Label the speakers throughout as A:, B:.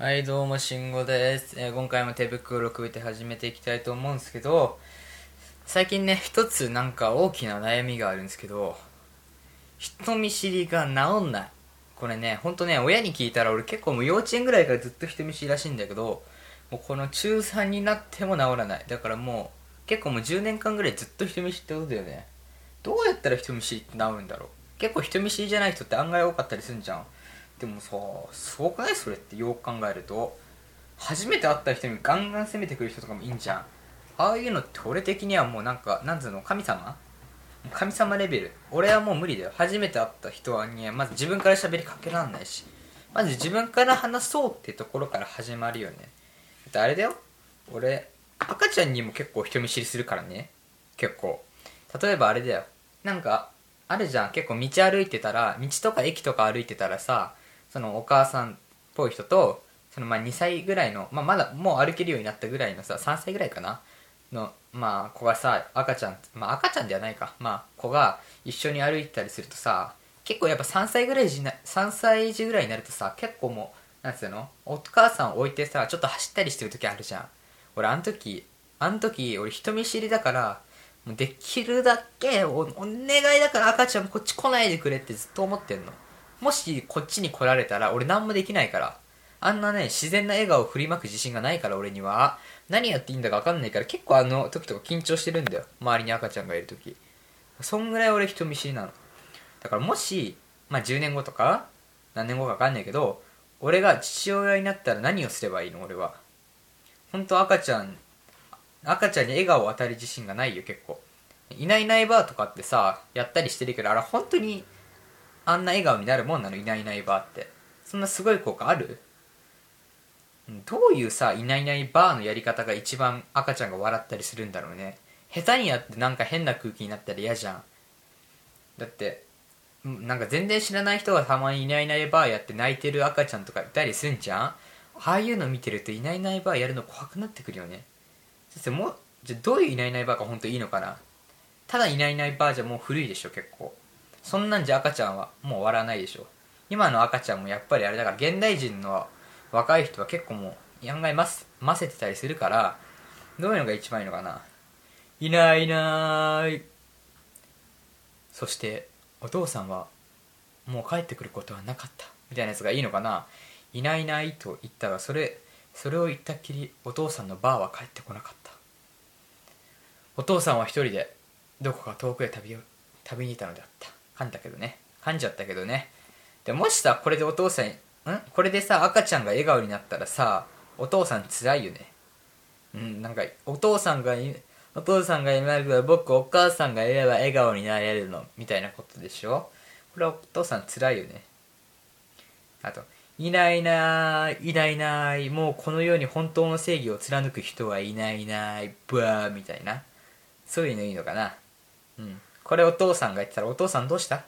A: はい、どうも、しんごです。えー今回も手袋をくべて始めていきたいと思うんですけど、最近ね、一つなんか大きな悩みがあるんですけど、人見知りが治んない。これね、ほんとね、親に聞いたら俺結構もう幼稚園ぐらいからずっと人見知りらしいんだけど、もうこの中3になっても治らない。だからもう、結構もう10年間ぐらいずっと人見知りってことだよね。どうやったら人見知りって治るんだろう結構人見知りじゃない人って案外多かったりするんじゃん。でもさすごくない？それってよく考えると初めて会った人にガンガン攻めてくる人とかもいいんじゃん。ああいうのって俺的にはもうなんかなんつうの？神様？神様レベル。俺はもう無理だよ。初めて会った人にはまず自分から喋りかけらんないし。まず自分から話そうってところから始まるよね。だってあれだよ。俺赤ちゃんにも結構人見知りするからね。結構。例えばあれだよ。なんかあるじゃん。結構道歩いてたら道とか駅とか歩いてたらさそのお母さんっぽい人とそのまあ2歳ぐらいの、まあ、まだもう歩けるようになったぐらいのさ3歳ぐらいかな？のまあ子がさ赤ちゃんまあ赤ちゃんではないか。まあ子が一緒に歩いたりするとさ結構やっぱ3歳ぐらいじな3歳児ぐらいになるとさ結構もうなんつうの？お母さんを置いてさちょっと走ったりしてる時あるじゃん。俺あの時あの時俺人見知りだからもうできるだけおお願いだから赤ちゃんこっち来ないでくれってずっと思ってんの。もしこっちに来られたら俺何もできないから。あんなね自然な笑顔を振りまく自信がないから俺には。何やっていいんだか分かんないから結構あの時とか緊張してるんだよ。周りに赤ちゃんがいる時。そんぐらい俺人見知りなの。だからもし、まあ、10年後とか何年後か分かんないけど俺が父親になったら何をすればいいの？俺は。本当赤ちゃん赤ちゃんに笑顔を与える自信がないよ結構。いないいないばーとかってさやったりしてるけどあれ本当にあんな笑顔になるもんなの？いないいないばーって。そんなすごい効果ある？どういうさいないいないばーのやり方が一番赤ちゃんが笑ったりするんだろうね。下手にやってなんか変な空気になったら嫌じゃん。だってなんか全然知らない人がたまにいないいないばーやって泣いてる赤ちゃんとかいたりすんじゃん。ああいうの見てるといないいないばーやるの怖くなってくるよね。先生もうじゃどういういないいないばーが本当いいのかな？ただいないいないばーじゃもう古いでしょ結構。そんなんじゃ赤ちゃんはもう笑わらないでしょ。今の赤ちゃんもやっぱりあれだから現代人の若い人は結構もう案外ませませてたりするからどういうのが一番いいのかな。いないいない。そしてお父さんはもう帰ってくることはなかった。みたいなやつがいいのかな。いないいないと言ったがそれそれを言ったっきりお父さんのバーは帰ってこなかった。お父さんは一人でどこか遠くへ旅を旅にいたのであった。噛んだけどね。噛んじゃったけどね。でもしさこれでお父さんん？これでさ赤ちゃんが笑顔になったらさお父さん辛いよね。うんなんかお父さんがお父さんがいないから僕お母さんがいれば笑顔になれるの。みたいなことでしょ？これはお父さん辛いよね。あといないいないいないいないもうこの世に本当の正義を貫く人はいないいないブワーみたいな。そういうのいいのかな。うん。これお父さんが言ってたらお父さんどうした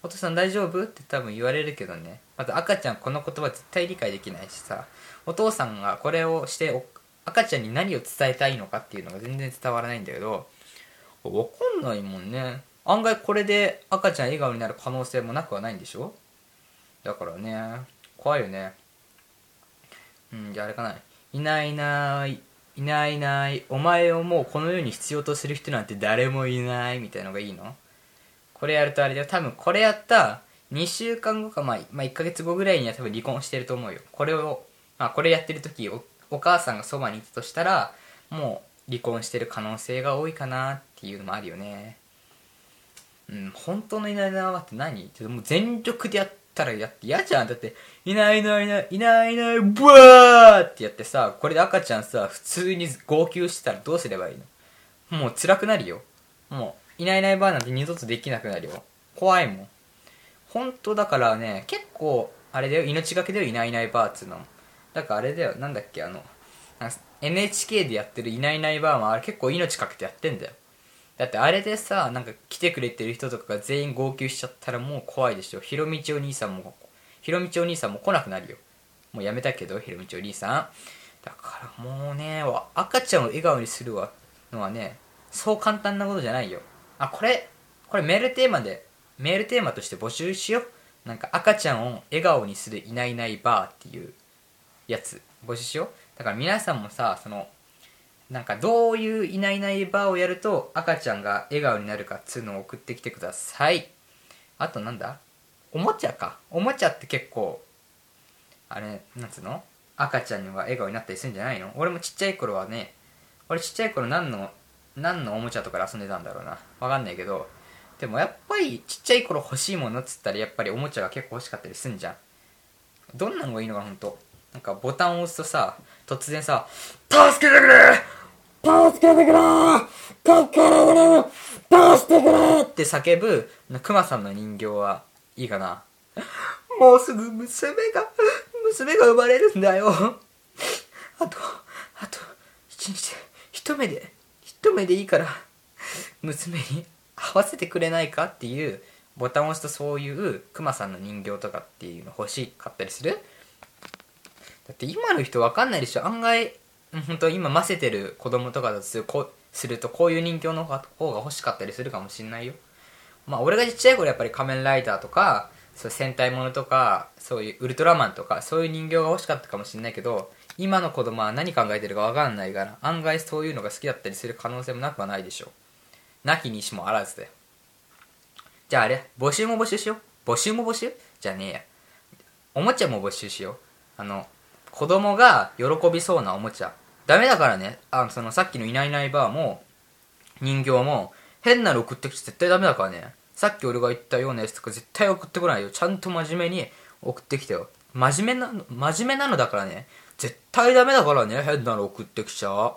A: お父さん大丈夫？って多分言われるけどね。まず赤ちゃんこの言葉絶対理解できないしさお父さんがこれをして赤ちゃんに何を伝えたいのかっていうのが全然伝わらないんだけどわかんないもんね。案外これで赤ちゃん笑顔になる可能性もなくはないんでしょ？だからね怖いよね。うんじゃああれかないないいないいないいないお前をもうこの世に必要とする人なんて誰もいないみたいのがいいの？これやるとあれだよ。多分これやった2週間後か、まあ、まあ1ヶ月後ぐらいには多分離婚してると思うよ。これを、まあ、これやってる時おお母さんがそばにいたとしたらもう離婚してる可能性が多いかなっていうのもあるよね。うん本当のいないないばって何？っともう全力でやったらやって嫌じゃん。だっていないいないいないいないいないブワーってやってさこれで赤ちゃんさ普通に号泣してたらどうすればいいの？もう辛くなるよ。もういないいないばーなんて二度とできなくなるよ。怖いもん。本当だからね結構あれだよ。命がけだよいないいないばーっつうのだからあれだよ。なんだっけあの NHK でやってるいないいないばーもあれ結構命かけてやってんだよ。だってあれでさなんか来てくれてる人とかが全員号泣しちゃったらもう怖いでしょ。ひろみちお兄さんもひろみちお兄さんも来なくなるよ。もうやめたけどひろみちお兄さん。だからもうね赤ちゃんを笑顔にするわのはねそう簡単なことじゃないよ。あこれこれメールテーマでメールテーマとして募集しよう。なんか赤ちゃんを笑顔にするいないいないバーっていうやつ募集しよう。だから皆さんもさそのなんかどういういないいないバーをやると赤ちゃんが笑顔になるかっつうのを送ってきてください。あとなんだ？おもちゃか。おもちゃって結構あれなんつうの？赤ちゃんには笑顔になったりするんじゃないの？俺もちっちゃい頃はね俺ちっちゃい頃何の何のおもちゃとかで遊んでたんだろうな。わかんないけど。でもやっぱりちっちゃい頃欲しいものっつったらやっぱりおもちゃが結構欲しかったりすんじゃん。どんなのがいいのかほんと。なんかボタンを押すとさ突然さ「助けてくれ！助けてくれ！助けてくれ！助けてくれ!」って叫ぶクマさんの人形はいいかな？もうすぐ娘が娘が生まれるんだよ。あとあと一日で一目で一目でいいから娘に合わせてくれないかっていうボタンを押すとそういうクマさんの人形とかっていうの欲しかったりする？だって今の人分かんないでしょ。案外本当今ませてる子供とかだとするこするとこういう人形の方が欲しかったりするかもしんないよ。まあ俺がちっちゃい頃やっぱり仮面ライダーとかそう戦隊ものとかそういうウルトラマンとかそういう人形が欲しかったかもしんないけど今の子供は何考えてるか分かんないから案外そういうのが好きだったりする可能性もなくはないでしょう。なきにしもあらずだよ。じゃああれ募集も募集しよう。募集も募集？じゃねえや。おもちゃも募集しよう。あの子供が喜びそうなおもちゃ。ダメだからね。あのそのさっきのいないいないばーも人形も変なの送ってきて絶対ダメだからね。さっき俺が言ったようなやつとか絶対送ってこないよ。ちゃんと真面目に送ってきてよ。真面目なの真面目なのだからね。絶対ダメだからね。変なの送ってきちゃ。う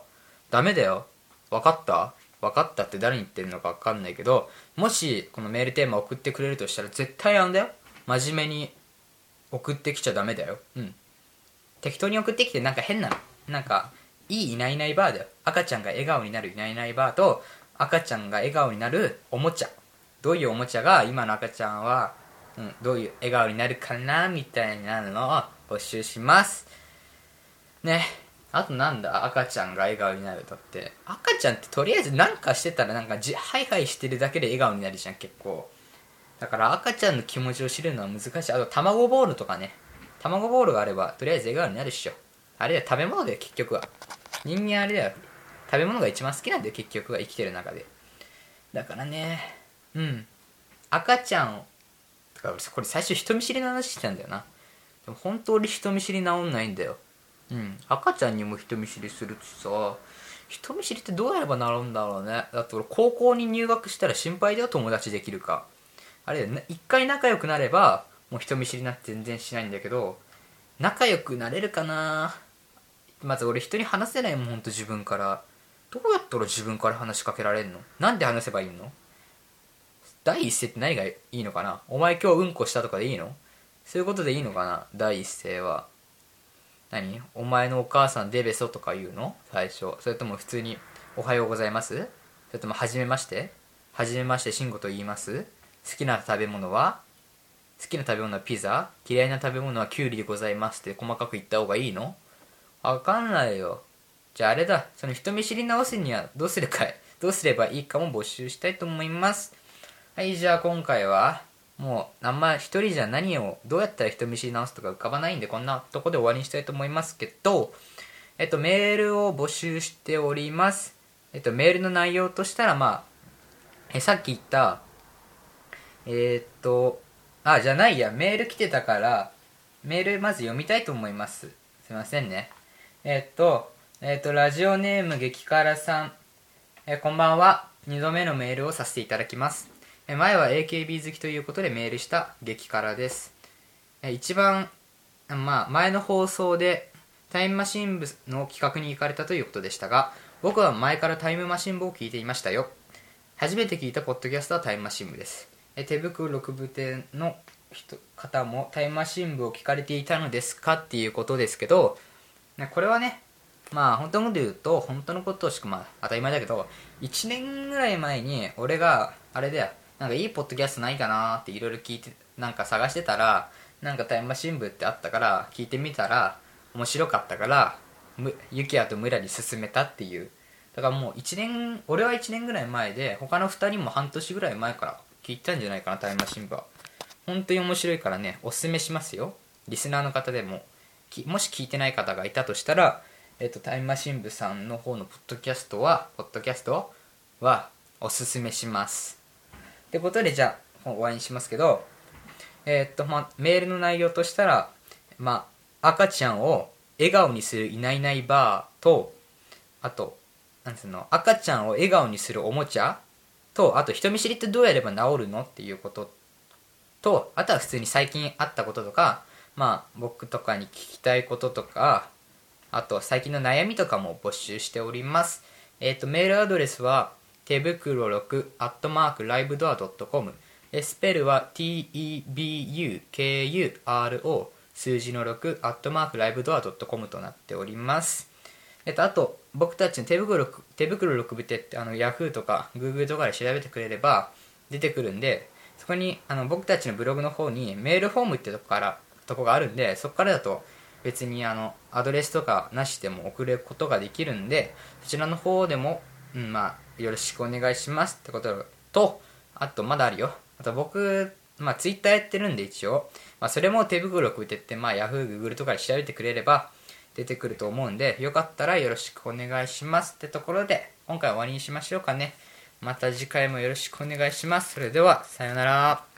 A: ダメだよ。分かった？分かったって誰に言ってるのか分かんないけどもしこのメールテーマ送ってくれるとしたら絶対やんだよ。真面目に送ってきちゃダメだよ。うん。適当に送ってきてなんか変なの。なんかいいいないいないバーだよ。赤ちゃんが笑顔になるいないいないバーと赤ちゃんが笑顔になるおもちゃ。どういうおもちゃが今の赤ちゃんは、うん、どういう笑顔になるかなみたいなのを募集します。ね。あとなんだ？赤ちゃんが笑顔になるとって。赤ちゃんってとりあえず何かしてたらなんかじハイハイしてるだけで笑顔になるじゃん結構。だから赤ちゃんの気持ちを知るのは難しい。あと卵ボールとかね。卵ボールがあればとりあえず笑顔になるっしょ。あれだよ食べ物だよ結局は。人間あれだよ。食べ物が一番好きなんだよ結局は生きてる中で。だからねうん。赤ちゃんとかこれ最初人見知りの話してたんだよな。でも本当に人見知り治んないんだよ。うん。赤ちゃんにも人見知りするってさ人見知りってどうやればなるんだろうね。だって俺高校に入学したら心配だよ友達できるか。あれ一回仲良くなればもう人見知りなって全然しないんだけど仲良くなれるかな。まず俺人に話せないもんほんと自分から。どうやったら自分から話しかけられるの？なんで話せばいいの？第一声って何がいいのかな？お前今日うんこしたとかでいいの？そういうことでいいのかな？第一声は。何？お前のお母さんデベソとか言うの？最初。それとも普通におはようございます？それともはじめまして？はじめまして慎吾と言います？好きな食べ物は？好きな食べ物はピザ？嫌いな食べ物はキュウリでございます？って細かく言った方がいいの？わかんないよ。じゃああれだ。その人見知り直すにはどうするかい？どうすればいいかも募集したいと思います。はいじゃあ今回はもうあんま一人じゃ何をどうやったら人見知り直すとか浮かばないんでこんなとこで終わりにしたいと思いますけどえっとメールを募集しております。えっとメールの内容としたらまあえさっき言ったえー、っとあじゃないや。メール来てたからメールまず読みたいと思います。すいませんね。えっとえっとラジオネーム激辛さん。えこんばんは。2度目のメールをさせていただきます。え前は AKB 好きということでメールした激辛です。え一番、まあ、前の放送でタイムマシン部の企画に行かれたということでしたが僕は前からタイムマシン部を聞いていましたよ。初めて聞いたポッドキャストはタイムマシン部です。え手袋6部店の人方もタイムマシン部を聞かれていたのですかっていうことですけどこれはねまあ本当のこと言うと本当のことしかまあ当たり前だけど1年ぐらい前に俺があれだよなんかいいポッドキャストないかなっていろいろ聞いてなんか探してたらなんかタイムマシン部ってあったから聞いてみたら面白かったからユキヤとムラに勧めたっていう。だからもう1年俺は1年ぐらい前で他の2人も半年ぐらい前から聞いたんじゃないかなタイムマシン部は。本当に面白いからねおすすめしますよ。リスナーの方でも。もし聞いてない方がいたとしたら、えっとタイムマシン部さんの方のポッドキャストはポッドキャストはおすすめします。ってことでじゃあ終わりにしますけどえっとまメールの内容としたらま赤ちゃんを笑顔にするいないいないバーとあとなんつうの赤ちゃんを笑顔にするおもちゃとあと人見知りってどうやれば治るのっていうこととあとは普通に最近あったこととかまあ僕とかに聞きたいこととかあと最近の悩みとかも募集しております。えっ、とメールアドレスは手袋6アットマークライブドア .com スペルは TEBUKURO 数字の6アットマークライブドア .com となっております。えっと、あと僕たちの手袋手袋6部手ってあの Yahoo とか Google とかで調べてくれれば出てくるんでそこにあの僕たちのブログの方にメールフォームってとこからとこがあるんでそこからだと別にあのアドレスとかなしでも送ることができるんでそちらの方でも、うん、まあよろしくお願いしますってこととあとまだあるよ。あと僕まあツイッターやってるんで一応、まあ、それも手袋くってってまあ Yahoo、Google とかで調べてくれれば出てくると思うんでよかったらよろしくお願いしますってところで今回は終わりにしましょうかね。また次回もよろしくお願いします。それではさようなら。